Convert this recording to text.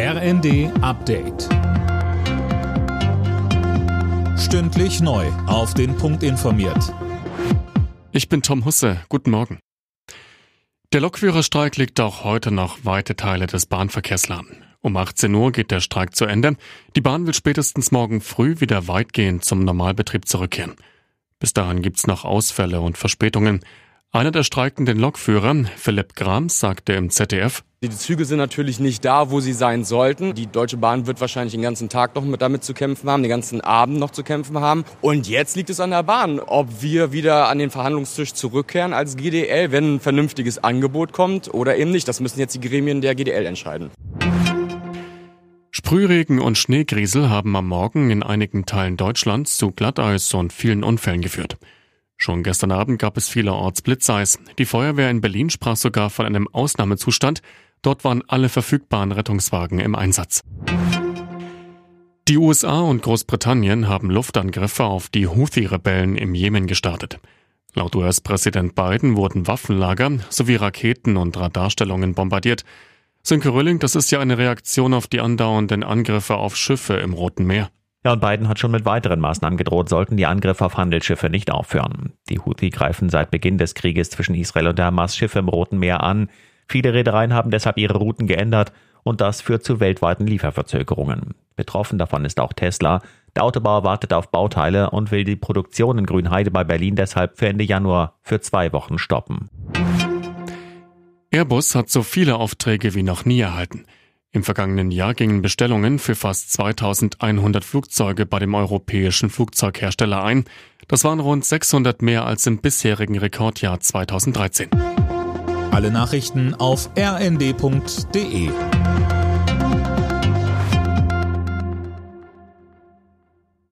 RND Update. Stündlich neu. Auf den Punkt informiert. Ich bin Tom Husse. Guten Morgen. Der Lokführerstreik liegt auch heute noch weite Teile des Bahnverkehrs lahm. Um 18 Uhr geht der Streik zu Ende. Die Bahn will spätestens morgen früh wieder weitgehend zum Normalbetrieb zurückkehren. Bis dahin gibt's noch Ausfälle und Verspätungen. Einer der streikenden Lokführer, Philipp Grams, sagte im ZDF, die Züge sind natürlich nicht da, wo sie sein sollten. Die Deutsche Bahn wird wahrscheinlich den ganzen Tag noch mit damit zu kämpfen haben, den ganzen Abend noch zu kämpfen haben. Und jetzt liegt es an der Bahn, ob wir wieder an den Verhandlungstisch zurückkehren als GDL, wenn ein vernünftiges Angebot kommt oder eben nicht. Das müssen jetzt die Gremien der GDL entscheiden. Sprühregen und Schneegriesel haben am Morgen in einigen Teilen Deutschlands zu Glatteis und vielen Unfällen geführt. Schon gestern Abend gab es vielerorts Blitzeis. Die Feuerwehr in Berlin sprach sogar von einem Ausnahmezustand. Dort waren alle verfügbaren Rettungswagen im Einsatz. Die USA und Großbritannien haben Luftangriffe auf die Houthi-Rebellen im Jemen gestartet. Laut US-Präsident Biden wurden Waffenlager sowie Raketen und Radarstellungen bombardiert. Sönke Rölling, das ist ja eine Reaktion auf die andauernden Angriffe auf Schiffe im Roten Meer. Und Biden hat schon mit weiteren Maßnahmen gedroht, sollten die Angriffe auf Handelsschiffe nicht aufhören. Die Houthi greifen seit Beginn des Krieges zwischen Israel und der Hamas Schiffe im Roten Meer an. Viele Reedereien haben deshalb ihre Routen geändert und das führt zu weltweiten Lieferverzögerungen. Betroffen davon ist auch Tesla. Der Autobauer wartet auf Bauteile und will die Produktion in Grünheide bei Berlin deshalb für Ende Januar für zwei Wochen stoppen. Airbus hat so viele Aufträge wie noch nie erhalten. Im vergangenen Jahr gingen Bestellungen für fast 2100 Flugzeuge bei dem europäischen Flugzeughersteller ein. Das waren rund 600 mehr als im bisherigen Rekordjahr 2013. Alle Nachrichten auf rnd.de